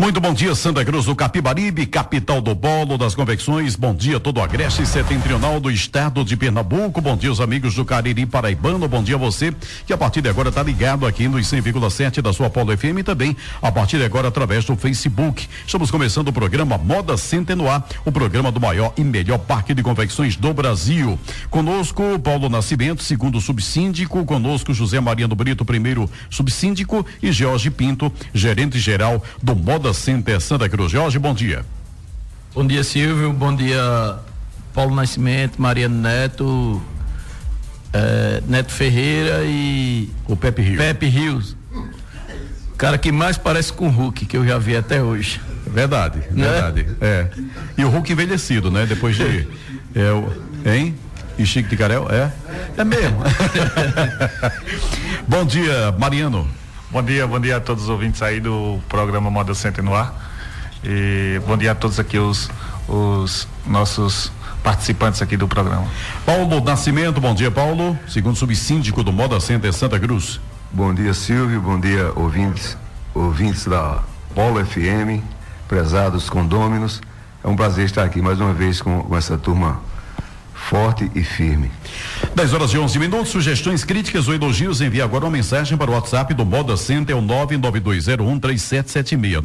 Muito bom dia, Santa Cruz do Capibaribe, capital do bolo das convecções. Bom dia, todo o Agreste Setentrional do estado de Pernambuco. Bom dia, os amigos do Cariri Paraibano. Bom dia a você que a partir de agora está ligado aqui nos 100,7 da sua Polo FM e também a partir de agora através do Facebook. Estamos começando o programa Moda Centenoar, o programa do maior e melhor parque de convecções do Brasil. Conosco, Paulo Nascimento, segundo subsíndico. Conosco, José Mariano Brito, primeiro subsíndico. E Jorge Pinto, gerente geral do Moda Moda Center Santa Cruz. Jorge, bom dia. Bom dia, Silvio. Bom dia, Paulo Nascimento, Mariano Neto, é, Neto Ferreira e. O Pepe Rios. Pepe Rios. O cara que mais parece com o Hulk que eu já vi até hoje. Verdade, né? verdade. É. E o Hulk envelhecido, né? Depois de. é, o, hein? E Chico de Carel? É? É mesmo. bom dia, Mariano. Bom dia, bom dia a todos os ouvintes aí do programa Moda Center no ar. E bom dia a todos aqui os, os nossos participantes aqui do programa. Paulo Nascimento, bom dia Paulo, segundo subsíndico do Moda Center Santa Cruz. Bom dia Silvio, bom dia ouvintes, ouvintes da Polo FM, prezados condôminos. É um prazer estar aqui mais uma vez com, com essa turma forte e firme. 10 horas e 11 minutos. Sugestões, críticas ou elogios, envie agora uma mensagem para o WhatsApp do Moda Center, é o 992013776.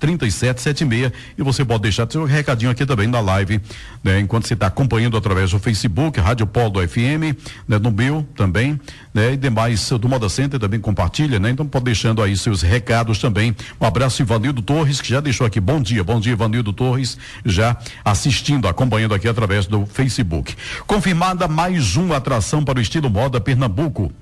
992013776. E você pode deixar seu recadinho aqui também na live, né? Enquanto você está acompanhando através do Facebook, Rádio Polo FM, né? No meu também, né? E demais do Moda Center também compartilha, né? Então pode deixando aí seus recados também. Um abraço, Ivanildo Torres, que já deixou aqui. Bom dia, bom dia, Ivanildo Torres, já assistindo, acompanhando aqui através do Facebook. Confirmada mais uma atração para o estilo moda Pernambuco.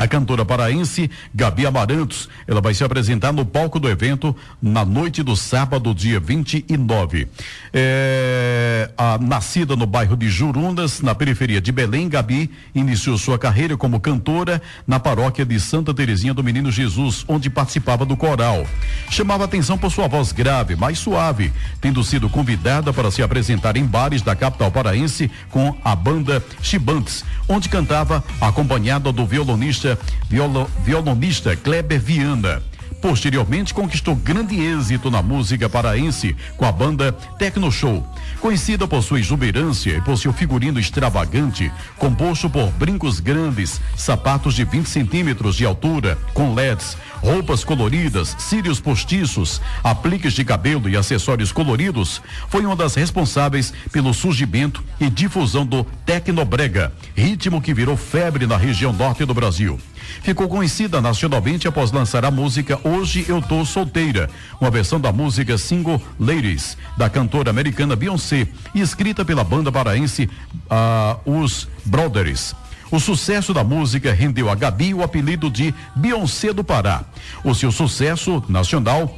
A cantora paraense Gabi Amarantos, ela vai se apresentar no palco do evento na noite do sábado, dia 29. É, a, nascida no bairro de Jurundas, na periferia de Belém, Gabi iniciou sua carreira como cantora na paróquia de Santa Terezinha do Menino Jesus, onde participava do coral. Chamava atenção por sua voz grave, mais suave, tendo sido convidada para se apresentar em bares da capital paraense com a banda Chibantes, onde cantava acompanhada do violonista violo, violonista Kleber Viana. Posteriormente conquistou grande êxito na música paraense com a banda Tecno Show, conhecida por sua exuberância e por seu figurino extravagante, composto por brincos grandes, sapatos de 20 centímetros de altura, com LEDs, roupas coloridas, cílios postiços, apliques de cabelo e acessórios coloridos, foi uma das responsáveis pelo surgimento e difusão do Tecnobrega, ritmo que virou febre na região norte do Brasil. Ficou conhecida nacionalmente após lançar a música Hoje Eu Tô Solteira, uma versão da música single Ladies, da cantora americana Beyoncé, e escrita pela banda paraense uh, Os Brothers. O sucesso da música rendeu a Gabi o apelido de Beyoncé do Pará. O seu sucesso nacional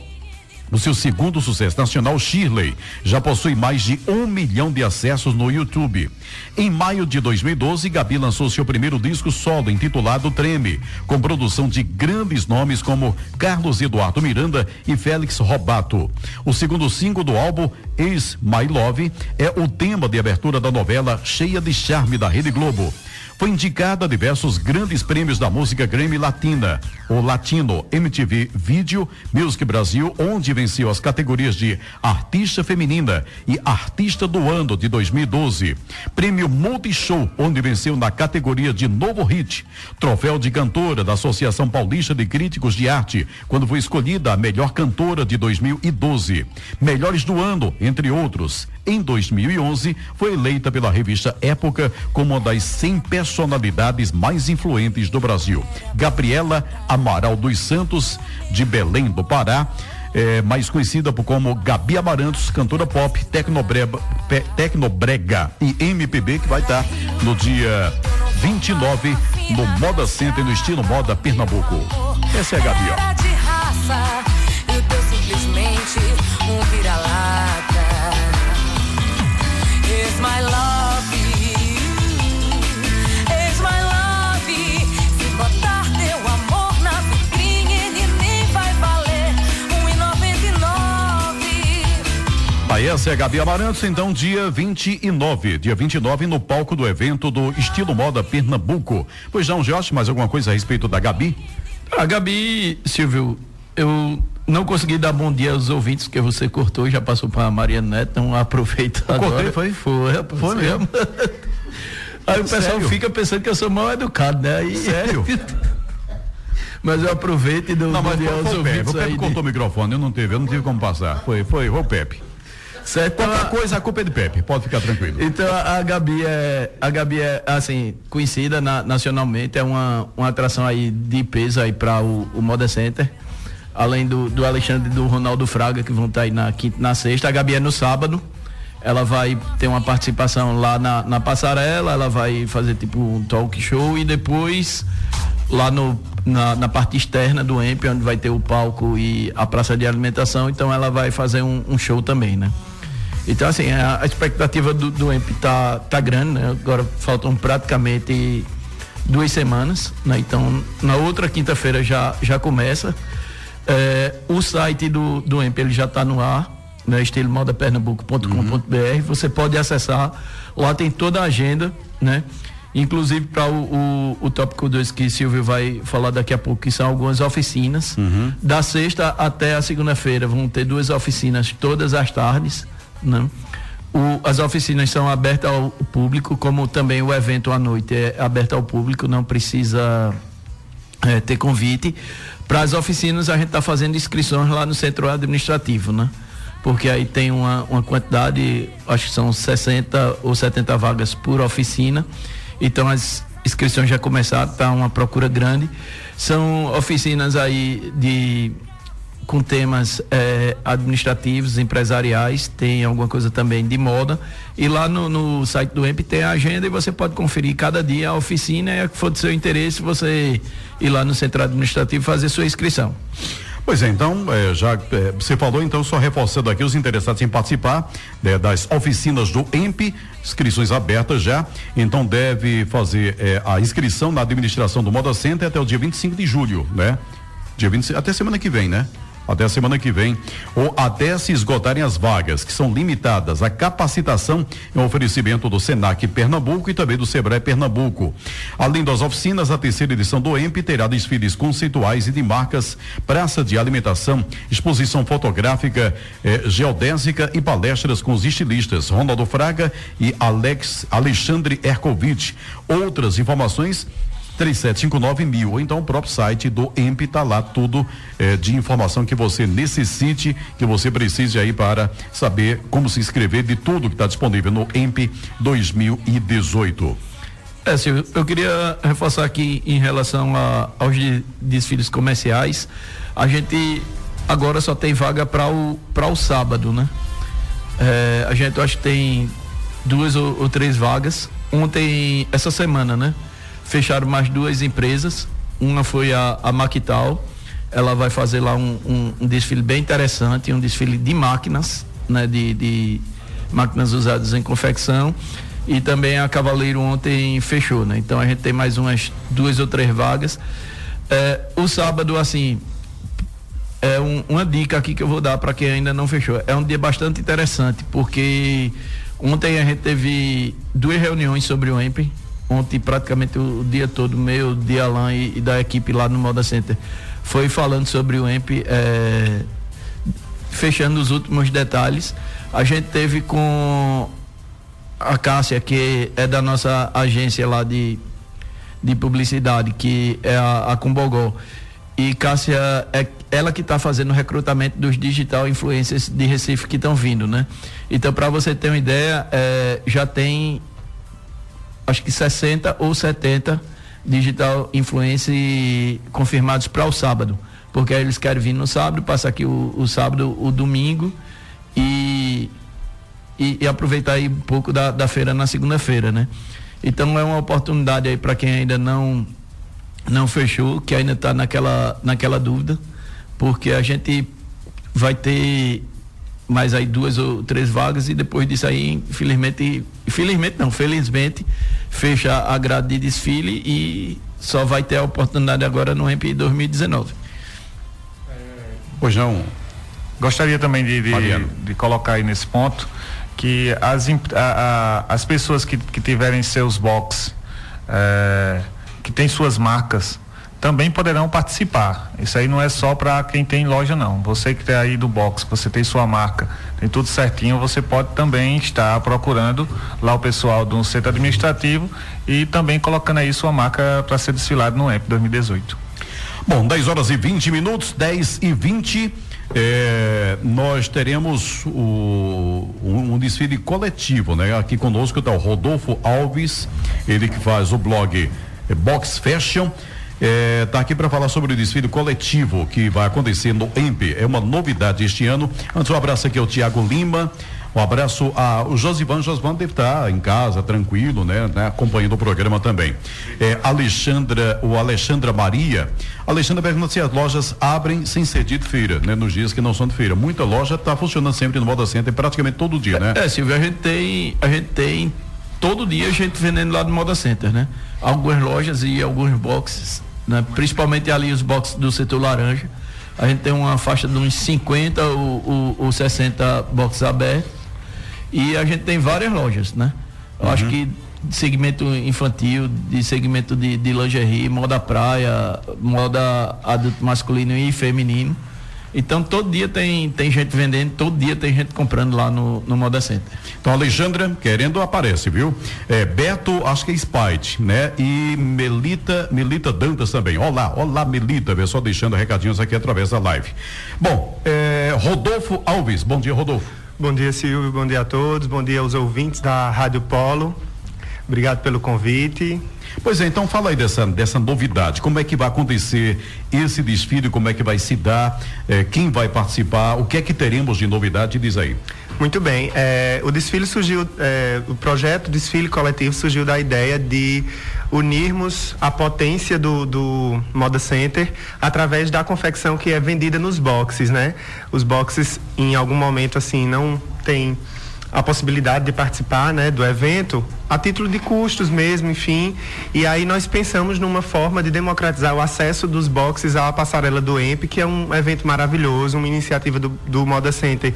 o seu segundo sucesso nacional, Shirley, já possui mais de um milhão de acessos no YouTube. Em maio de 2012, Gabi lançou seu primeiro disco solo, intitulado Treme, com produção de grandes nomes como Carlos Eduardo Miranda e Félix Robato. O segundo single do álbum, Ex My Love, é o tema de abertura da novela Cheia de Charme da Rede Globo. Foi indicada a diversos grandes prêmios da música Grammy Latina, o Latino MTV Video Music Brasil, onde venceu as categorias de Artista Feminina e Artista do Ano de 2012. Prêmio Multishow, onde venceu na categoria de Novo Hit. Troféu de Cantora da Associação Paulista de Críticos de Arte, quando foi escolhida a melhor cantora de 2012. Melhores do Ano, entre outros. Em 2011, foi eleita pela revista Época como uma das 100 personalidades mais influentes do Brasil. Gabriela Amaral dos Santos, de Belém do Pará, é, mais conhecida como Gabi Amarantos, cantora pop, tecnobrega, tecnobrega e MPB, que vai estar no dia 29 no Moda Center, no estilo Moda Pernambuco. Essa é a Gabi, ó. Essa é Gabi Amarantos, então dia 29, dia 29 no palco do evento do Estilo Moda Pernambuco. Pois não, Jorge, mais alguma coisa a respeito da Gabi? A Gabi, Silvio, eu não consegui dar bom dia aos ouvintes, que você cortou e já passou para a Maria Neto, então aproveita eu agora. Cortei, foi? Foi, rapaz, foi mesmo. Aí o pessoal Sério? fica pensando que eu sou mal educado, né? Aí, Sério? mas eu aproveito e dou Não, bom mas dia foi, aos o Pepe. ouvintes O Pepe cortou o microfone, eu não teve, eu não tive como passar. Foi, foi, foi o Pepe. Certo? Qualquer Então, coisa, a culpa é de Pepe, pode ficar tranquilo. Então a a Gabi é a Gabi é assim conhecida na- nacionalmente. É uma, uma atração aí de peso aí para o, o Moda Center. Além do, do Alexandre e do Ronaldo Fraga que vão estar aí na quinta na sexta. A Gabi é no sábado. Ela vai ter uma participação lá na, na passarela. Ela vai fazer tipo um talk show. E depois lá no na, na parte externa do EMP onde vai ter o palco e a praça de alimentação. Então ela vai fazer um, um show também né então, assim, a, a expectativa do, do EMP tá, tá grande, né? Agora faltam praticamente duas semanas, né? Então, na outra quinta-feira já, já começa. É, o site do, do EMP ele já está no ar, né? estilomodapernambuco.com.br. Você pode acessar, lá tem toda a agenda, né? Inclusive para o, o, o tópico 2 que Silvio vai falar daqui a pouco, que são algumas oficinas. Da sexta até a segunda-feira vão ter duas oficinas todas as tardes. Né? O- as oficinas são abertas ao público, como também o evento à noite é aberto ao público, não precisa é, ter convite. Para as oficinas a gente está fazendo inscrições lá no centro administrativo, né? Porque aí tem uma, uma quantidade, acho que são 60 ou 70 vagas por oficina. Então as inscrições já começaram, está uma procura grande. São oficinas aí de com temas eh, administrativos, empresariais, tem alguma coisa também de moda. E lá no, no site do EMP tem a agenda e você pode conferir cada dia a oficina e a que for do seu interesse, você ir lá no centro administrativo fazer sua inscrição. Pois é, então, eh, já eh, você falou, então, só reforçando aqui os interessados em participar né, das oficinas do EMP, inscrições abertas já, então deve fazer eh, a inscrição na administração do Moda Center até o dia 25 de julho, né? Dia 25, até semana que vem, né? Até a semana que vem, ou até se esgotarem as vagas, que são limitadas. A capacitação é um oferecimento do Senac Pernambuco e também do Sebrae Pernambuco. Além das oficinas, a terceira edição do EMP terá desfiles conceituais e de marcas, praça de alimentação, exposição fotográfica, eh, geodésica e palestras com os estilistas Ronaldo Fraga e Alex Alexandre Ercovitch. Outras informações 3759 mil, ou então o próprio site do EMP tá lá tudo eh, de informação que você necessite, que você precise aí para saber como se inscrever de tudo que está disponível no EMP 2018. É, Silvio, eu queria reforçar aqui em relação a- aos de- desfiles comerciais. A gente agora só tem vaga para o, o sábado, né? É, a gente acho que tem duas ou, ou três vagas. Ontem, essa semana, né? Fecharam mais duas empresas. Uma foi a, a Maquital. Ela vai fazer lá um, um- um desfile bem interessante, um desfile de máquinas, né? De, de máquinas usadas em confecção. E também a Cavaleiro ontem fechou, né? Então a gente tem mais umas duas ou três vagas. É, o sábado, assim, é um- uma dica aqui que eu vou dar para quem ainda não fechou. É um dia bastante interessante, porque ontem a gente teve duas reuniões sobre o EMP. Ontem, praticamente o dia todo, meu, de Alan e, e da equipe lá no Moda Center, foi falando sobre o EMP, é, fechando os últimos detalhes. A gente teve com a Cássia, que é da nossa agência lá de, de publicidade, que é a, a Cumbogó. E Cássia é ela que está fazendo o recrutamento dos digital influencers de Recife que estão vindo, né? Então, para você ter uma ideia, é, já tem acho que 60 ou 70 digital influencers confirmados para o sábado. Porque aí eles querem vir no sábado, passar aqui o, o sábado, o domingo e e, e aproveitar aí um pouco da, da feira na segunda-feira, né? Então é uma oportunidade aí para quem ainda não não fechou, que ainda está naquela naquela dúvida, porque a gente vai ter mais aí duas ou três vagas e depois disso aí, infelizmente, infelizmente não, felizmente, fecha a grade de desfile e só vai ter a oportunidade agora no EMP 2019. Pois não, Gostaria também de, de, de, colocar aí nesse ponto que as, a, a, as pessoas que, que tiverem seus box, é, que têm suas marcas, também poderão participar. Isso aí não é só para quem tem loja não. Você que está aí do box, você tem sua marca, tem tudo certinho, você pode também estar procurando lá o pessoal do centro administrativo e também colocando aí sua marca para ser desfilado no EMP 2018. Bom, 10 horas e 20 minutos, 10 e 20 é, nós teremos o, um, um, desfile coletivo, né? Aqui conosco está o Rodolfo Alves, ele que faz o blog Box Fashion está é, tá aqui para falar sobre o desfile coletivo que vai acontecer no EMP. É uma novidade este ano. Antes, um abraço aqui ao Tiago Lima. Um abraço ao Josivan. Josivan deve estar em casa, tranquilo, né? né acompanhando o programa também. É, Alexandra, o Alexandra Maria. Alexandra pergunta se as lojas abrem sem ser de feira, né? Nos dias que não são de feira. Muita loja está funcionando sempre no Moda Center, praticamente todo dia, né? É, Silvio, a gente tem, a gente tem todo dia a gente vendendo lá no Moda Center, né? Algumas lojas e alguns boxes né? principalmente ali os boxes do setor laranja. A gente tem uma faixa de uns 50 ou, ou, ou 60 boxes abertos. E a gente tem várias lojas, né? Eu uhum. acho que de segmento infantil, de segmento de, de lingerie, moda praia, moda adulto masculino e feminino. Então todo dia tem, tem gente vendendo, todo dia tem gente comprando lá no, no Moda Center. Então, Alexandra, querendo aparece, viu? É, Beto, acho que é Spite, né? E Melita, Melita Dantas também. Olá, olá, Melita, só deixando recadinhos aqui através da live. Bom, é, Rodolfo Alves, bom dia, Rodolfo. Bom dia, Silvio, bom dia a todos, bom dia aos ouvintes da Rádio Polo. Obrigado pelo convite. Pois é, então fala aí dessa, dessa novidade. Como é que vai acontecer esse desfile? Como é que vai se dar? Eh, quem vai participar? O que é que teremos de novidade? Diz aí. Muito bem. É, o desfile surgiu, é, o projeto Desfile Coletivo surgiu da ideia de unirmos a potência do, do Moda Center através da confecção que é vendida nos boxes, né? Os boxes, em algum momento, assim, não tem a possibilidade de participar né, do evento a título de custos mesmo, enfim. E aí nós pensamos numa forma de democratizar o acesso dos boxes à passarela do EMP, que é um evento maravilhoso, uma iniciativa do, do Moda Center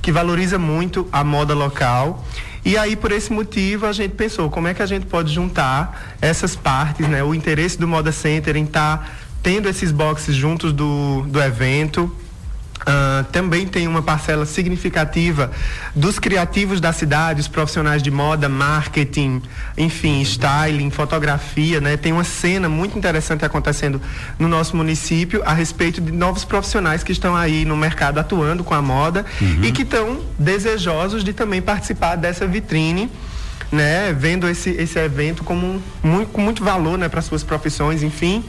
que valoriza muito a moda local. E aí, por esse motivo, a gente pensou como é que a gente pode juntar essas partes, né? O interesse do Moda Center em estar tá tendo esses boxes juntos do, do evento Uh, também tem uma parcela significativa dos criativos da cidade, os profissionais de moda, marketing, enfim, styling, fotografia, né? Tem uma cena muito interessante acontecendo no nosso município a respeito de novos profissionais que estão aí no mercado atuando com a moda uhum. e que estão desejosos de também participar dessa vitrine. Né, vendo esse, esse evento como um, muito, com muito valor né, para suas profissões, enfim.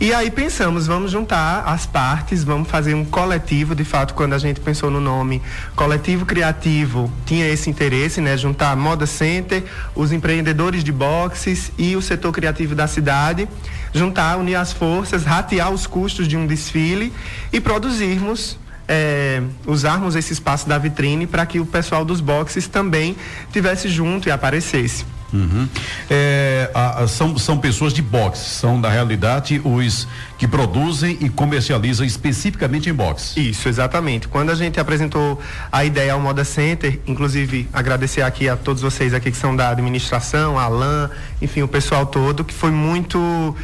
E aí pensamos, vamos juntar as partes, vamos fazer um coletivo, de fato, quando a gente pensou no nome Coletivo Criativo, tinha esse interesse, né? Juntar Moda Center, os empreendedores de boxes e o setor criativo da cidade, juntar, unir as forças, ratear os custos de um desfile e produzirmos é, usarmos esse espaço da vitrine para que o pessoal dos boxes também tivesse junto e aparecesse. Uhum. É, a, a, são, são pessoas de boxe, são na realidade os que produzem e comercializam especificamente em boxe. Isso, exatamente. Quando a gente apresentou a ideia ao Moda Center, inclusive agradecer aqui a todos vocês aqui que são da administração, a Alain, enfim, o pessoal todo, que foi muito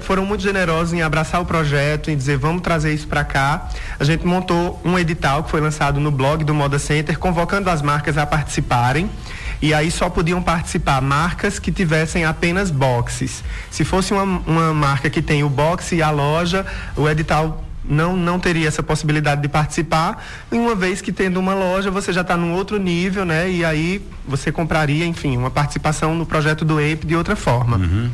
foram muito generosos em abraçar o projeto, em dizer vamos trazer isso para cá. A gente montou um edital que foi lançado no blog do Moda Center, convocando as marcas a participarem e aí só podiam participar marcas que tivessem apenas boxes. Se fosse uma, uma marca que tem o boxe e a loja, o edital não, não teria essa possibilidade de participar, uma vez que tendo uma loja você já está num outro nível, né? E aí você compraria, enfim, uma participação no projeto do EIP de outra forma. Uhum.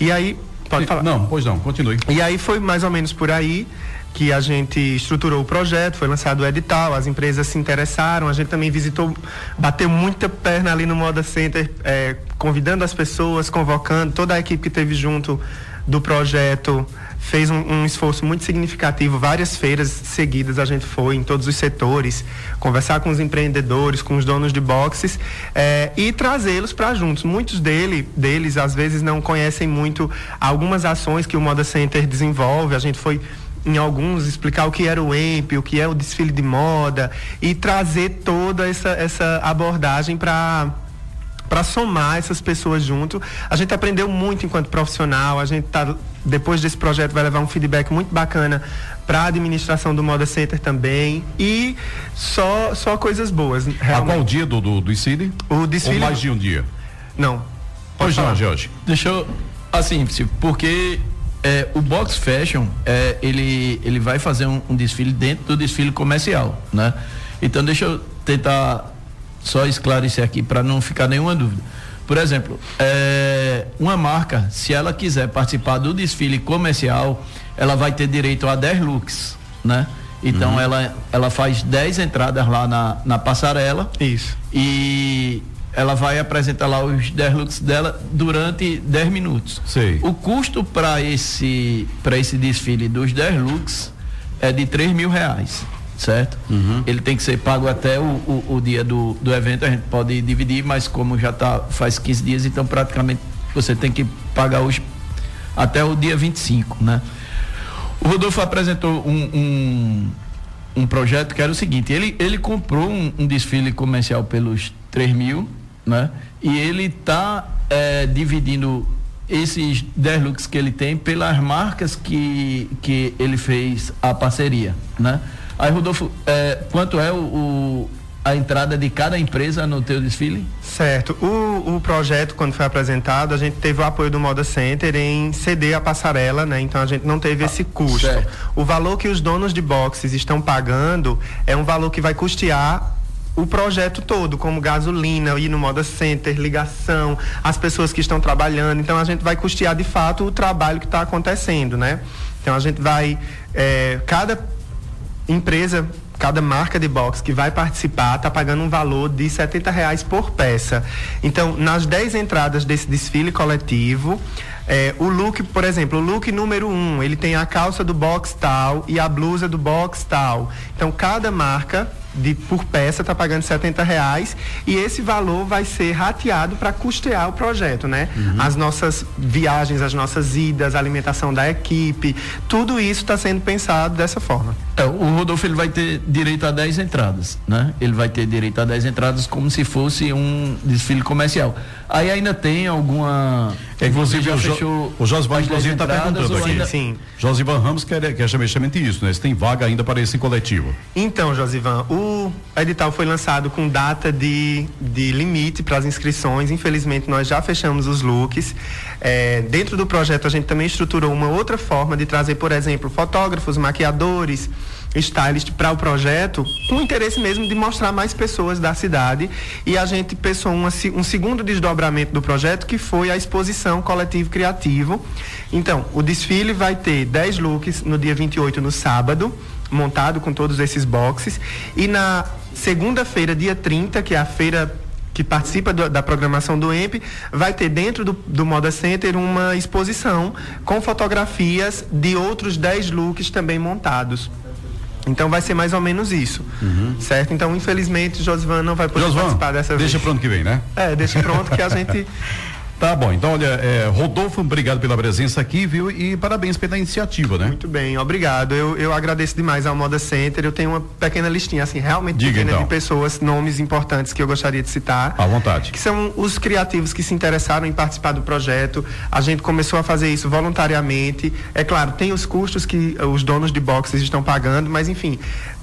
E aí, pode falar. Não, pois não, continue. E aí foi mais ou menos por aí que a gente estruturou o projeto, foi lançado o edital, as empresas se interessaram, a gente também visitou, bateu muita perna ali no Moda Center, é, convidando as pessoas, convocando, toda a equipe que teve junto do projeto fez um, um, esforço muito significativo. Várias feiras seguidas a gente foi em todos os setores, conversar com os empreendedores, com os donos de boxes é, e trazê-los para juntos. Muitos dele, deles, às vezes, não conhecem muito algumas ações que o Moda Center desenvolve. A gente foi em alguns, explicar o que era o EMP, o que é o desfile de moda e trazer toda essa, essa abordagem para para somar essas pessoas junto. A gente aprendeu muito enquanto profissional, a gente tá depois desse projeto vai levar um feedback muito bacana para a administração do Moda Center também e só só coisas boas. Realmente. A qual dia do, do, do desfile? O desfile. Ou mais de um dia? Não. Pode não, Jorge. Deixa eu assim, porque é, o Box Fashion, é, ele, ele vai fazer um, um, desfile dentro do desfile comercial, né? Então deixa eu tentar só esclarecer aqui para não ficar nenhuma dúvida. Por exemplo, é, uma marca, se ela quiser participar do desfile comercial, ela vai ter direito a 10 looks, né? Então uhum. ela, ela faz 10 entradas lá na, na passarela. Isso. E ela vai apresentar lá os 10 looks dela durante 10 minutos. Sei. O custo para esse, esse desfile dos 10 looks é de 3 mil reais, certo? Uhum. Ele tem que ser pago até o, o, o, dia do, do evento, a gente pode dividir, mas como já tá, faz 15 dias, então praticamente você tem que pagar os, até o dia 25, né? O Rodolfo apresentou um, um, um projeto que era o seguinte, ele, ele comprou um, um desfile comercial pelos 3 mil né? E ele está é, dividindo esses 10 looks que ele tem pelas marcas que, que ele fez a parceria, né? Aí, Rodolfo, é, quanto é o, o, a entrada de cada empresa no teu desfile? Certo. O, o projeto, quando foi apresentado, a gente teve o apoio do Moda Center em ceder a passarela, né? Então a gente não teve esse custo. Certo. O valor que os donos de boxes estão pagando é um valor que vai custear o projeto todo, como gasolina, ir no Moda Center, ligação, as pessoas que estão trabalhando. Então a gente vai custear de fato o trabalho que está acontecendo, né? Então a gente vai. É, cada empresa cada marca de box que vai participar está pagando um valor de 70 reais por peça. Então, nas 10 entradas desse desfile coletivo, é, o look, por exemplo, o look número 1, um, ele tem a calça do box tal e a blusa do box tal. Então, cada marca de, por peça está pagando 70 reais e esse valor vai ser rateado para custear o projeto, né? Uhum. As nossas viagens, as nossas idas, a alimentação da equipe, tudo isso está sendo pensado dessa forma. É, o Rodolfo ele vai ter direito a 10 entradas, né? Ele vai ter direito a 10 entradas como se fosse um desfile comercial. Aí ainda tem alguma. É, inclusive, o, jo, o Josivan, inclusive, está perguntando aqui. Ainda... Sim. Josivan Ramos quer, quer justamente isso, né? Se tem vaga ainda para esse coletivo. Então, Josivan, o edital foi lançado com data de, de limite para as inscrições. Infelizmente, nós já fechamos os looks. É, dentro do projeto, a gente também estruturou uma outra forma de trazer, por exemplo, fotógrafos, maquiadores stylist para o projeto, com o interesse mesmo de mostrar mais pessoas da cidade. E a gente pensou uma, um segundo desdobramento do projeto, que foi a exposição coletivo criativo. Então, o desfile vai ter 10 looks no dia 28, no sábado, montado com todos esses boxes. E na segunda-feira, dia 30, que é a feira que participa do, da programação do EMP, vai ter dentro do, do Moda Center uma exposição com fotografias de outros 10 looks também montados. Então vai ser mais ou menos isso, uhum. certo? Então, infelizmente, Josvan não vai poder Josvan, participar dessa deixa vez. Deixa pronto que vem, né? É, deixa pronto que a gente Tá bom, então olha, é, Rodolfo, obrigado pela presença aqui, viu? E parabéns pela iniciativa, né? Muito bem, obrigado. Eu, eu agradeço demais ao Moda Center. Eu tenho uma pequena listinha, assim, realmente Diga, pequena então. de pessoas, nomes importantes que eu gostaria de citar. À vontade. Que são os criativos que se interessaram em participar do projeto. A gente começou a fazer isso voluntariamente. É claro, tem os custos que os donos de boxes estão pagando, mas enfim,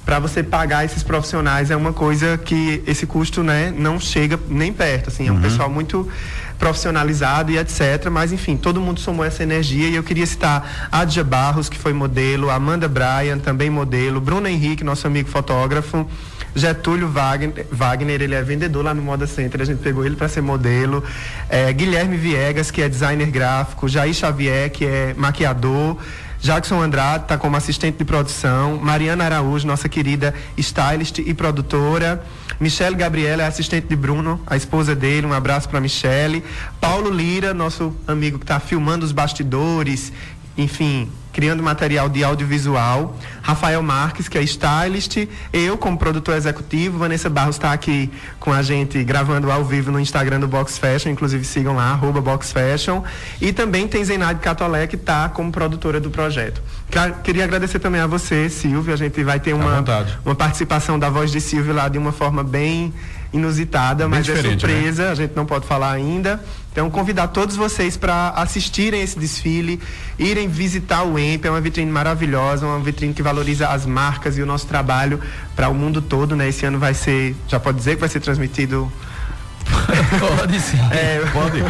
para você pagar esses profissionais é uma coisa que esse custo né, não chega nem perto. Assim, é um uhum. pessoal muito profissionalizado e etc. Mas, enfim, todo mundo somou essa energia e eu queria citar Adja Barros, que foi modelo, Amanda Bryan, também modelo, Bruno Henrique, nosso amigo fotógrafo, Getúlio Wagner, Wagner, ele é vendedor lá no Moda Center, a gente pegou ele para ser modelo, é, Guilherme Viegas, que é designer gráfico, Jair Xavier, que é maquiador, Jackson Andrade está como assistente de produção, Mariana Araújo, nossa querida stylist e produtora, Michele Gabriela é assistente de Bruno, a esposa dele, um abraço para Michele, Paulo Lira, nosso amigo que está filmando os bastidores, enfim, criando material de audiovisual. Rafael Marques, que é stylist, eu como produtor executivo, Vanessa Barros está aqui com a gente gravando ao vivo no Instagram do Box Fashion, inclusive sigam lá, arroba Box Fashion. E também tem Zenaide Catolé, que está como produtora do projeto. Queria agradecer também a você, Silvio. A gente vai ter uma, uma participação da voz de Silvio lá de uma forma bem inusitada, mas é né? surpresa, né? a gente não pode falar ainda. Então, convidar todos vocês para assistirem esse desfile, irem visitar o EMP, é uma vitrine maravilhosa, uma vitrine que valoriza as marcas e o nosso trabalho para o mundo todo, né? Esse ano vai ser, já pode dizer que vai ser transmitido Pode sim. É, pode.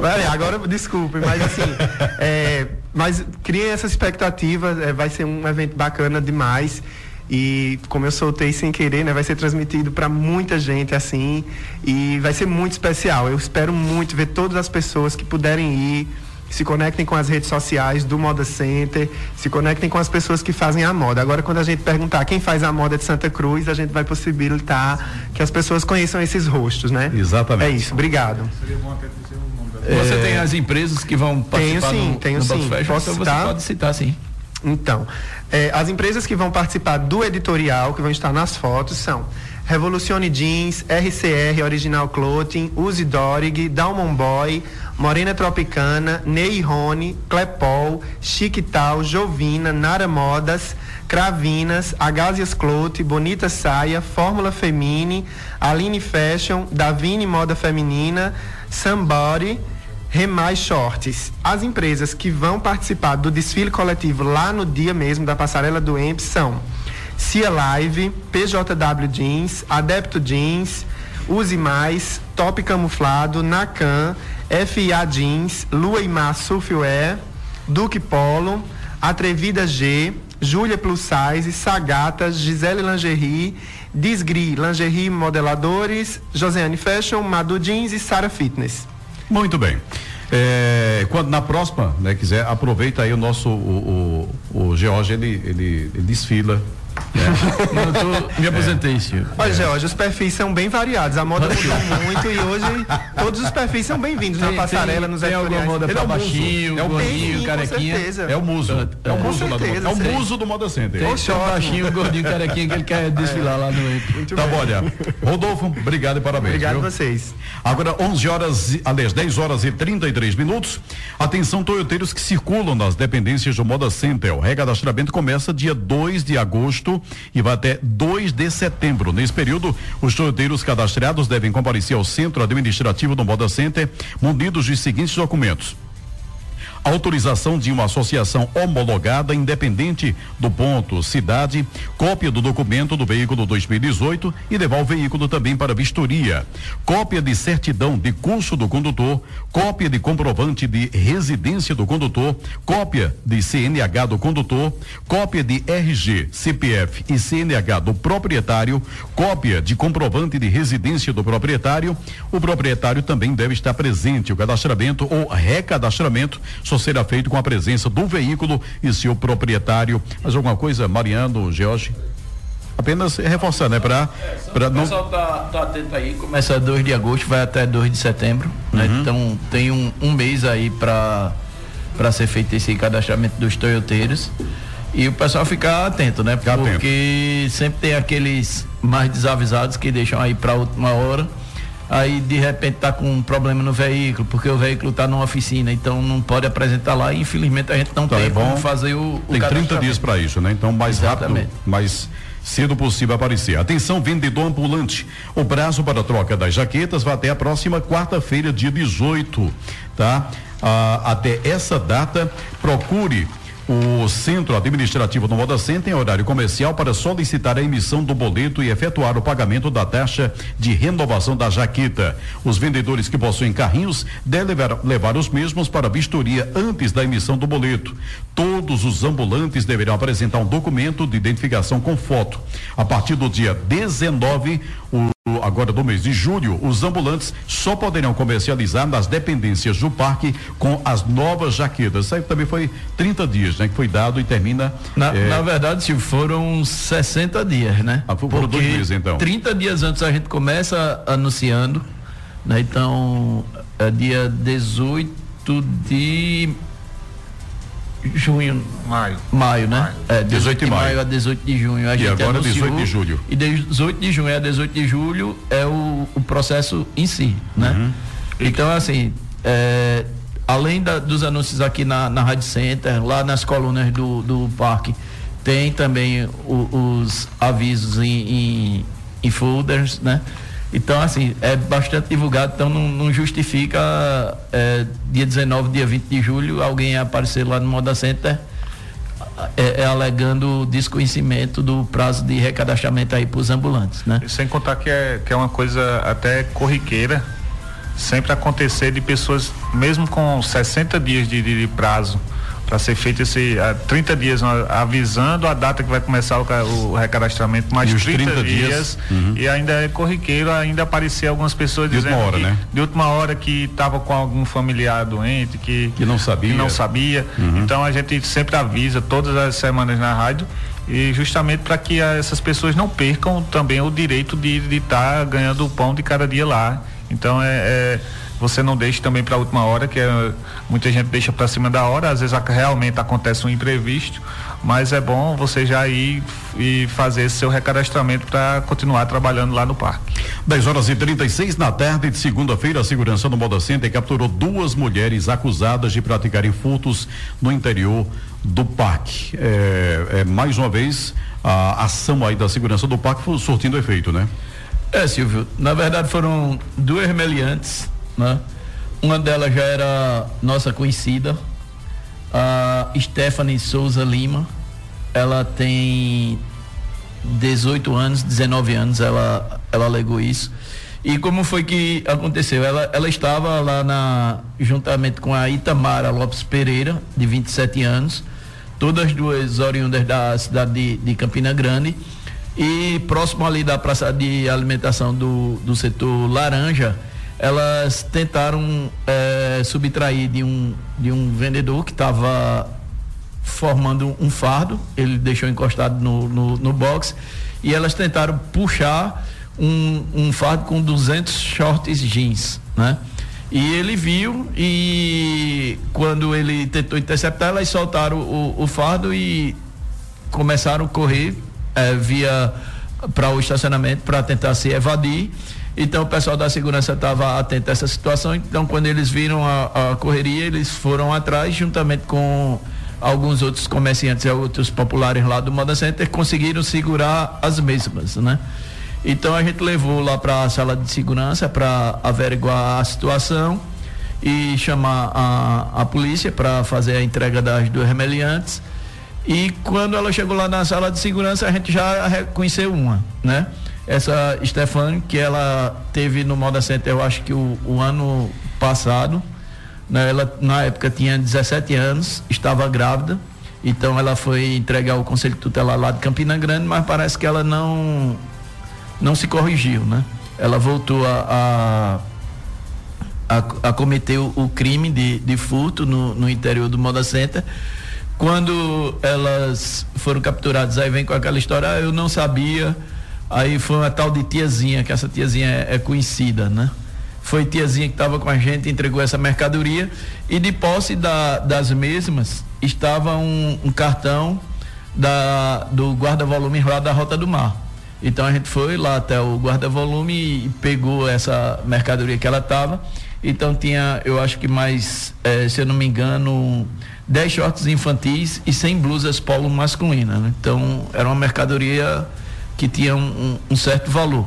Vale, agora, desculpe, mas assim, é, mas criem essa expectativa, é, vai ser um evento bacana demais. E como eu soltei sem querer, né, vai ser transmitido para muita gente assim e vai ser muito especial. Eu espero muito ver todas as pessoas que puderem ir, se conectem com as redes sociais do Moda Center, se conectem com as pessoas que fazem a moda. Agora, quando a gente perguntar quem faz a moda de Santa Cruz, a gente vai possibilitar que as pessoas conheçam esses rostos, né? Exatamente. É isso. Obrigado. Você é... tem as empresas que vão participar tenho, sim, no, tenho no sim. Fashion, Posso então citar? você pode citar sim. Então, é, as empresas que vão participar do editorial, que vão estar nas fotos, são Revolucione Jeans, RCR Original Clothing, Uzi Dorig, Dalmon Boy, Morena Tropicana, Ney Rony, Clepol, Chiquital, Jovina, Nara Modas, Cravinas, Agásias Clothing, Bonita Saia, Fórmula Femine, Aline Fashion, Davine Moda Feminina, Somebody, Remais Shorts. As empresas que vão participar do desfile coletivo lá no dia mesmo da passarela do EMP são Cia Live, PJW Jeans, Adepto Jeans, Use Mais, Top Camuflado, Nacan, FIA Jeans, Lua e Mar Surfwear, Duque Polo, Atrevida G, Júlia Plus Size, Sagata, Gisele Lingerie, Disgri Lingerie Modeladores, Josiane Fashion, Madu Jeans e Sara Fitness. Muito bem. É, quando na próxima, né, quiser, aproveita aí o nosso, o, o, o George, ele, ele, ele desfila é. tô, me aposentei, Silvio. Olha, é. George, os perfis são bem variados. A moda mudou muito e hoje todos os perfis são bem-vindos na passarela, tem, nos tem alguma moda pra é baixinho, é o gordinho, carequinha. É o muso. É, o muso, certeza, é o muso do Moda Center. Tem, tem baixinho, gordinho, carequinha que ele quer desfilar lá no Muito Tá bom, olha. Rodolfo, obrigado e parabéns. Obrigado a vocês. Agora, 11 horas, aliás, 10 horas e 33 minutos. Atenção, toyoteiros que circulam nas dependências do Moda Center. O recadastramento começa dia 2 de agosto e vai até 2 de setembro. Nesse período, os toyoteiros cadastrados devem comparecer ao centro administrativo do Moda Center munidos dos seguintes documentos autorização de uma associação homologada independente do ponto cidade, cópia do documento do veículo 2018 e levar o veículo também para vistoria, cópia de certidão de curso do condutor, cópia de comprovante de residência do condutor, cópia de CNH do condutor, cópia de RG, CPF e CNH do proprietário, cópia de comprovante de residência do proprietário. O proprietário também deve estar presente. O cadastramento ou recadastramento só será feito com a presença do veículo e seu proprietário. Mais alguma coisa, Mariano, George? Apenas reforçar, né? Para é, não. O pessoal tá, tá atento aí, começa 2 de agosto, vai até 2 de setembro. Né? Uhum. Então tem um, um mês aí para para ser feito esse cadastramento dos toyoteiros. E o pessoal ficar atento, né? Ficar Porque atento. sempre tem aqueles mais desavisados que deixam aí para última hora aí de repente está com um problema no veículo, porque o veículo está numa oficina, então não pode apresentar lá e infelizmente a gente não tá, tem é bom, como fazer o, o Tem 30 dias para isso, né? Então mais Exatamente. rápido, mais cedo possível aparecer. Atenção, vendedor ambulante. O prazo para a troca das jaquetas vai até a próxima quarta-feira, dia 18, tá? Ah, até essa data, procure o Centro Administrativo do Moda Center em horário comercial para solicitar a emissão do boleto e efetuar o pagamento da taxa de renovação da jaqueta. Os vendedores que possuem carrinhos devem levar, os mesmos para vistoria antes da emissão do boleto. Todos os ambulantes deverão apresentar um documento de identificação com foto. A partir do dia 19, o agora do mês de julho, os ambulantes só poderão comercializar nas dependências do parque com as novas jaquetas. Isso aí também foi 30 dias, né? Que foi dado e termina. Na, é... na verdade, se foram 60 dias, né? Ah, foram dois meses, então. 30 dias antes a gente começa anunciando, né? Então, é dia 18 de junho. Maio. Maio, né? Maio. É, 18 de maio. a 18 de junho. A e agora anunciou, 18 de julho. E 18 de junho a 18 de julho é o, o processo em si, né? Uhum. Então, assim, é, além da, dos anúncios aqui na, na Rádio Center, lá nas colunas do, do parque, tem também o, os avisos em, em, em folders, né? Então, assim, é bastante divulgado, então não, não justifica é, dia 19, dia 20 de julho, alguém aparecer lá no Moda Center é, é, alegando desconhecimento do prazo de recadastramento aí para os ambulantes, né? Sem contar que é, que é uma coisa até corriqueira, sempre acontecer de pessoas, mesmo com 60 dias de, de, de prazo, para ser feito esse uh, 30 dias avisando a data que vai começar o, o recadastramento mais 30, 30, dias, dias uhum. e ainda é corriqueiro ainda aparecer algumas pessoas de dizendo última hora, que, né? de última hora que estava com algum familiar doente que que não sabia que não sabia uhum. então a gente sempre avisa todas as semanas na rádio e justamente para que essas pessoas não percam também o direito de estar tá ganhando o pão de cada dia lá então é, é você não deixe também para a última hora, que é, muita gente deixa para cima da hora, às vezes realmente acontece um imprevisto, mas é bom você já ir e fazer esse seu recadastramento para continuar trabalhando lá no parque. 10 horas e 36 na tarde de segunda-feira, a segurança no Moda Center capturou duas mulheres acusadas de praticarem furtos no interior do parque. É, é, mais uma vez, a ação aí da segurança do parque foi surtindo efeito, né? É, Silvio, na verdade foram duas meliantes né? Uma delas já era nossa conhecida, a Stephanie Souza Lima. Ela tem 18 anos, 19 anos, ela, ela alegou isso. E como foi que aconteceu? Ela, ela estava lá na, juntamente com a Itamara Lopes Pereira, de 27 anos, todas duas oriundas da cidade de, de Campina Grande. E próximo ali da praça de alimentação do, do setor Laranja, elas tentaram é, subtrair de um, de um vendedor que estava formando um fardo, ele deixou encostado no, no, no box, e elas tentaram puxar um, um fardo com 200 shorts jeans, né? E ele viu e quando ele tentou interceptar, elas soltaram o, o fardo e começaram a correr é, via para o estacionamento para tentar se evadir então o pessoal da segurança estava atento a essa situação. Então quando eles viram a, a, correria, eles foram atrás juntamente com alguns outros comerciantes e outros populares lá do Moda Center conseguiram segurar as mesmas, né? Então a gente levou lá para a sala de segurança para averiguar a situação e chamar a, a polícia para fazer a entrega das duas remeliantes. E quando ela chegou lá na sala de segurança, a gente já reconheceu uma, né? Essa Stefane, que ela teve no Moda Center, eu acho que o, o ano passado, né, ela na época tinha 17 anos, estava grávida, então ela foi entregar o conselho tutelar lá de Campina Grande, mas parece que ela não não se corrigiu, né? Ela voltou a, a, a, a cometer o, o, crime de, de furto no, no interior do Moda Center. Quando elas foram capturadas, aí vem com aquela história, ah, eu não sabia, Aí foi uma tal de tiazinha, que essa tiazinha é, é conhecida, né? Foi tiazinha que estava com a gente, entregou essa mercadoria e de posse da, das mesmas estava um, um cartão da, do guarda-volume lá da Rota do Mar. Então a gente foi lá até o guarda-volume e pegou essa mercadoria que ela estava. Então tinha, eu acho que mais, eh, se eu não me engano, 10 shorts infantis e 100 blusas polo masculinas. Né? Então era uma mercadoria que tinham um, um, certo valor.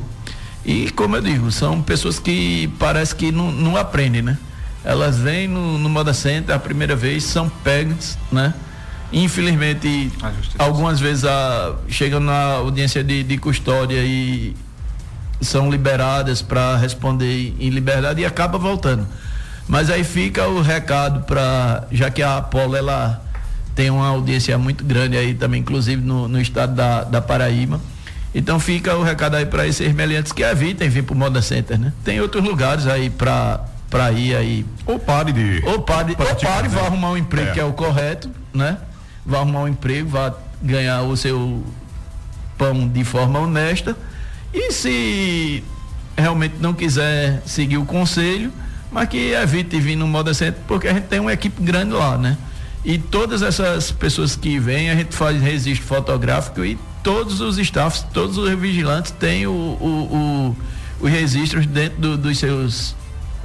E como eu digo, são pessoas que parece que não, não aprendem, né? Elas vêm no, no Moda Center a primeira vez, são pegas, né? Infelizmente, algumas vezes a, chegam na audiência de, de custódia e são liberadas para responder em liberdade e acaba voltando. Mas aí fica o recado para, já que a Apolo ela tem uma audiência muito grande aí também, inclusive no, no estado da, da Paraíba então fica o recado aí para esses meliantes que evitem vir para o Moda Center, né? Tem outros lugares aí para para ir aí. Ou pare de. Ou pare, ou pare, vá arrumar um emprego é. que é o correto, né? Vá arrumar um emprego, vá ganhar o seu pão de forma honesta. E se realmente não quiser seguir o conselho, mas que evite vir no Moda Center, porque a gente tem uma equipe grande lá, né? E todas essas pessoas que vêm, a gente faz registro fotográfico e todos os staffs, todos os vigilantes têm o, o, o, os registros dentro do, dos seus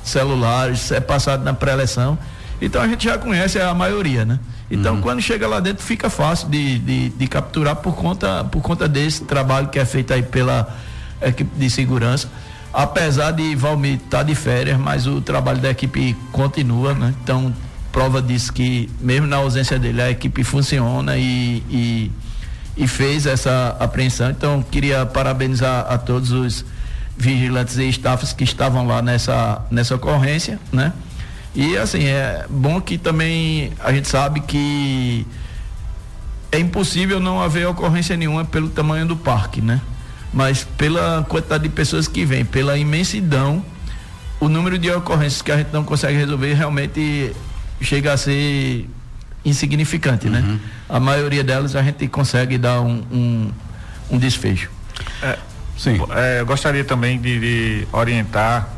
celulares, é passado na pré-eleção. Então a gente já conhece a maioria, né? Então uhum. quando chega lá dentro fica fácil de, de, de, capturar por conta, por conta desse trabalho que é feito aí pela equipe de segurança. Apesar de Valmir estar tá de férias, mas o trabalho da equipe continua, né? Então prova disso que mesmo na ausência dele a equipe funciona e, e, e fez essa apreensão. Então queria parabenizar a todos os vigilantes e staffs que estavam lá nessa, nessa ocorrência, né? E assim, é bom que também a gente sabe que é impossível não haver ocorrência nenhuma pelo tamanho do parque, né? Mas pela quantidade de pessoas que vêm, pela imensidão, o número de ocorrências que a gente não consegue resolver realmente chega a ser insignificante, né? uhum. né? A maioria delas a gente consegue dar um, um, um desfecho. É, Sim. É, eu gostaria também de, de orientar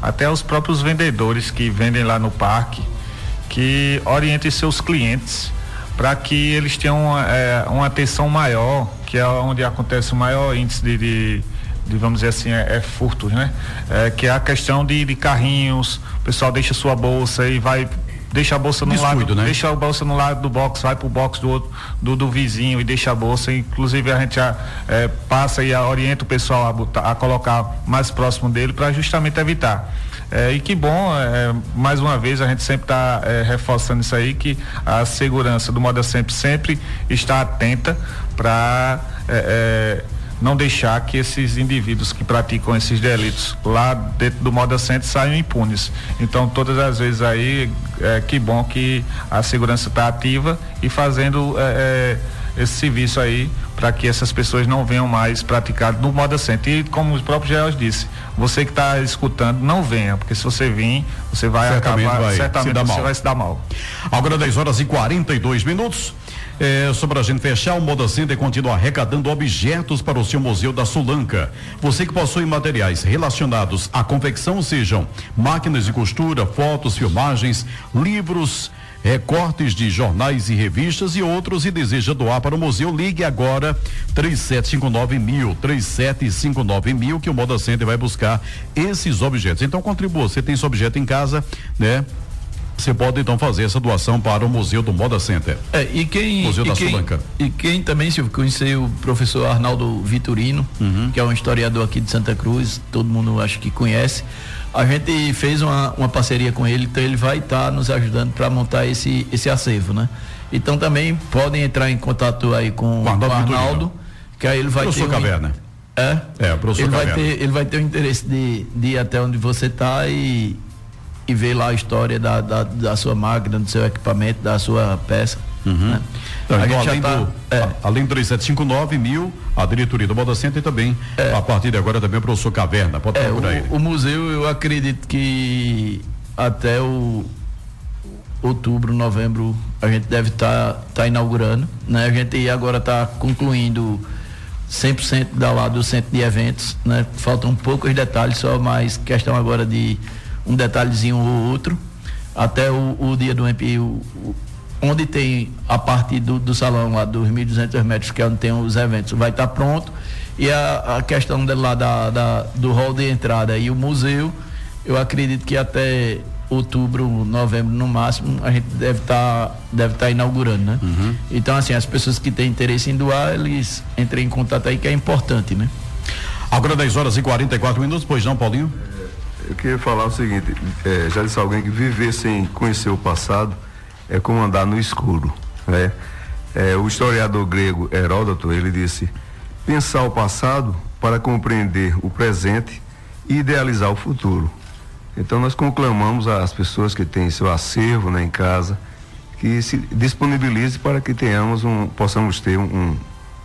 até os próprios vendedores que vendem lá no parque, que orientem seus clientes para que eles tenham uma, é, uma, atenção maior, que é onde acontece o maior índice de, de, de vamos dizer assim, é, é furtos, né? É, que é a questão de, de carrinhos, o pessoal deixa sua bolsa e vai deixa a bolsa no Descuido, lado, né? deixa a bolsa no lado do box, vai pro box do outro, do, do vizinho e deixa a bolsa. Inclusive a gente já é, passa e orienta o pessoal a, botar, a colocar mais próximo dele para justamente evitar. É, e que bom, é, mais uma vez a gente sempre está é, reforçando isso aí, que a segurança do Moda Sempre sempre está atenta para é, é, não deixar que esses indivíduos que praticam esses delitos lá dentro do Moda Center saiam impunes. Então, todas as vezes aí, é, que bom que a segurança está ativa e fazendo é, é, esse serviço aí para que essas pessoas não venham mais praticar no Moda Center. E como o próprio George disse, você que está escutando, não venha, porque se você vir, você vai certamente acabar, vai certamente você mal. vai se dar mal. Agora 10 horas e 42 minutos. É, sobre a gente fechar, o Moda Center continua arrecadando objetos para o seu Museu da Sulanca. Você que possui materiais relacionados à confecção, sejam máquinas de costura, fotos, filmagens, livros, recortes de jornais e revistas e outros e deseja doar para o museu, ligue agora 3759 mil, 3759 mil que o Moda Center vai buscar esses objetos. Então contribua, você tem esse objeto em casa, né? Você pode então fazer essa doação para o Museu do Moda Center. É, e quem, Museu e da quem, Sulanca. E quem também, se conheceu o professor Arnaldo Vitorino, uhum. que é um historiador aqui de Santa Cruz, todo mundo acho que conhece. A gente fez uma, uma parceria com ele, então ele vai estar tá nos ajudando para montar esse, esse acervo, né? Então também podem entrar em contato aí com, com o Arnaldo, que aí ele vai professor ter. Caverna. Um, é? É, professor ele Caverna. vai ter Ele vai ter o interesse de, de ir até onde você está e e ver lá a história da, da, da, sua máquina, do seu equipamento, da sua peça. Uhum. Né? Então, a além, tá, do, é. além do 3759 mil, a diretoria do Moda Center também, é. a partir de agora também o professor Caverna, pode é, procurar o, ele. O museu, eu acredito que até o outubro, novembro, a gente deve estar tá, tá inaugurando, né? A gente agora está concluindo 100% da lá do centro de eventos, né? Faltam poucos detalhes só, mas questão agora de um detalhezinho ou outro, até o, o dia do MP, o, onde tem a parte do, do salão lá dos 1.200 metros, que é onde tem os eventos, vai estar tá pronto. E a, a questão de lá da, da, do hall de entrada e o museu, eu acredito que até outubro, novembro no máximo, a gente deve estar tá, deve tá inaugurando, né? Uhum. Então, assim, as pessoas que têm interesse em doar, eles entrem em contato aí, que é importante, né? Agora 10 horas e 44 minutos, pois não, Paulinho? Eu queria falar o seguinte, é, já disse alguém que viver sem conhecer o passado é como andar no escuro. Né? É, o historiador grego Heródoto, ele disse, pensar o passado para compreender o presente e idealizar o futuro. Então nós conclamamos às pessoas que têm seu acervo né, em casa, que se disponibilize para que tenhamos um, possamos ter um,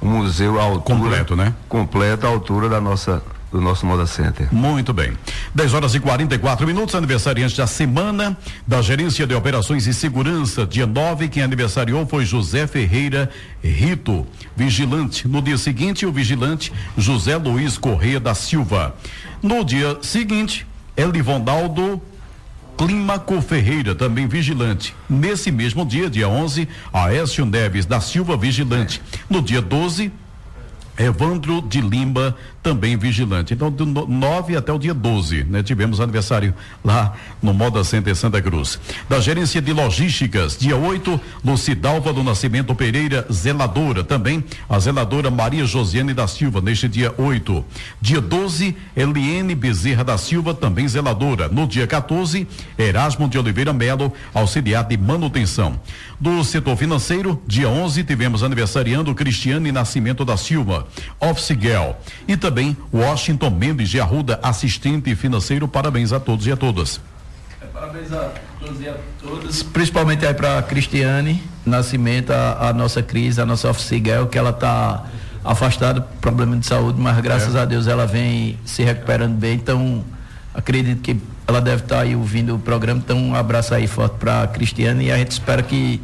um museu à altura, completo, né? Completo à altura da nossa do nosso Moda Center. Muito bem. 10 horas e 44 minutos, aniversariante da semana da Gerência de Operações e Segurança, dia 9, quem aniversariou foi José Ferreira Rito, vigilante. No dia seguinte, o vigilante José Luiz Correia da Silva. No dia seguinte, Elivondaldo Clímaco Ferreira, também vigilante. Nesse mesmo dia, dia 11, Aécio Neves da Silva, vigilante. No dia 12, Evandro de Lima, também vigilante. Então, do 9 até o dia 12, né? Tivemos aniversário lá no Moda Center Santa Cruz. Da gerência de logísticas, dia 8, Lucidalva do Nascimento Pereira, zeladora. Também a zeladora Maria Josiane da Silva, neste dia 8. Dia 12, Eliene Bezerra da Silva, também zeladora. No dia 14, Erasmo de Oliveira Melo, auxiliar de manutenção. Do setor financeiro, dia 11, tivemos aniversariando Cristiane Nascimento da Silva, Office Girl. E também Washington Mendes de Arruda, assistente financeiro. Parabéns a todos e a todas. Parabéns a todos e a todas, principalmente aí para Cristiane Nascimento, a, a, nossa crise, a nossa Office Girl, que ela está afastada por problema de saúde, mas graças é. a Deus ela vem se recuperando bem. Então, acredito que ela deve estar tá aí ouvindo o programa, então um abraço aí forte para Cristiane e a gente espera que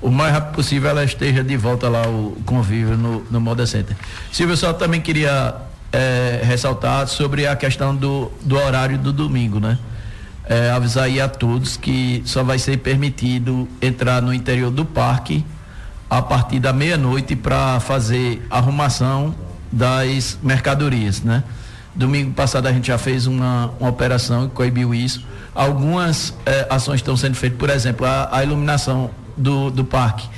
o mais rápido possível ela esteja de volta lá o convívio no, no Moda Center. Silvio, só também queria é, ressaltar sobre a questão do, do horário do domingo, né? É, avisar aí a todos que só vai ser permitido entrar no interior do parque a partir da meia-noite para fazer arrumação das mercadorias, né? Domingo passado a gente já fez uma, uma operação que coibiu isso. Algumas eh, ações estão sendo feitas, por exemplo, a, a iluminação do, do parque,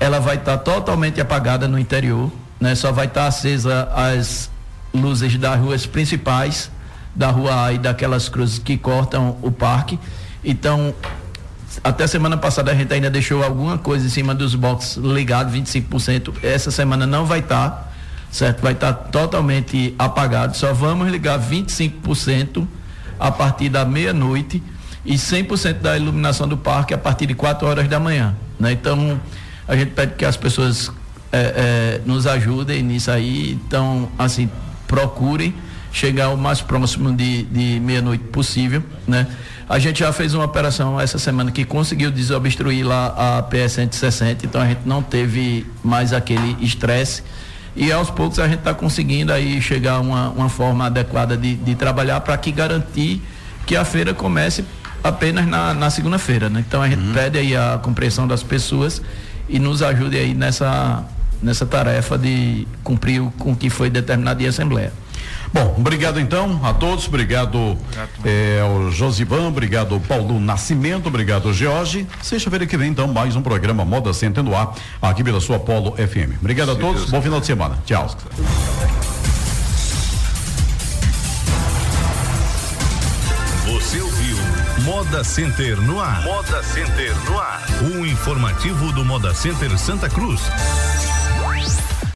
ela vai estar tá totalmente apagada no interior, né? Só vai estar tá acesa as luzes das ruas principais, da rua A e daquelas cruzes que cortam o parque. Então, até semana passada a gente ainda deixou alguma coisa em cima dos boxes ligados, 25%. Essa semana não vai estar. Tá certo? Vai estar totalmente apagado. Só vamos ligar 25% a partir da meia-noite e 100% da iluminação do parque a partir de 4 horas da manhã. Né? Então, a gente pede que as pessoas é, é, nos ajudem nisso aí. Então, assim, procurem chegar o mais próximo de, de meia-noite possível, né? A gente já fez uma operação essa semana que conseguiu desobstruir lá a PS 160, então a gente não teve mais aquele estresse e aos poucos a gente está conseguindo aí chegar a uma, uma forma adequada de, de trabalhar para que garantir que a feira comece apenas na, na segunda-feira, né? Então a gente uhum. pede aí a compreensão das pessoas e nos ajude aí nessa, nessa tarefa de cumprir o, com o que foi determinado em Assembleia. Bom, obrigado então a todos, obrigado, é, ao Josivan, obrigado ao Paulo Nascimento, obrigado ao George. Sexta-feira que vem, então, mais um programa Moda Center no ar, aqui pela sua Polo FM. Obrigado a todos, bom final de semana. Tchau. Você ouviu Moda Center no ar. Moda Center no ar. Um informativo do Moda Center Santa Cruz. Bye.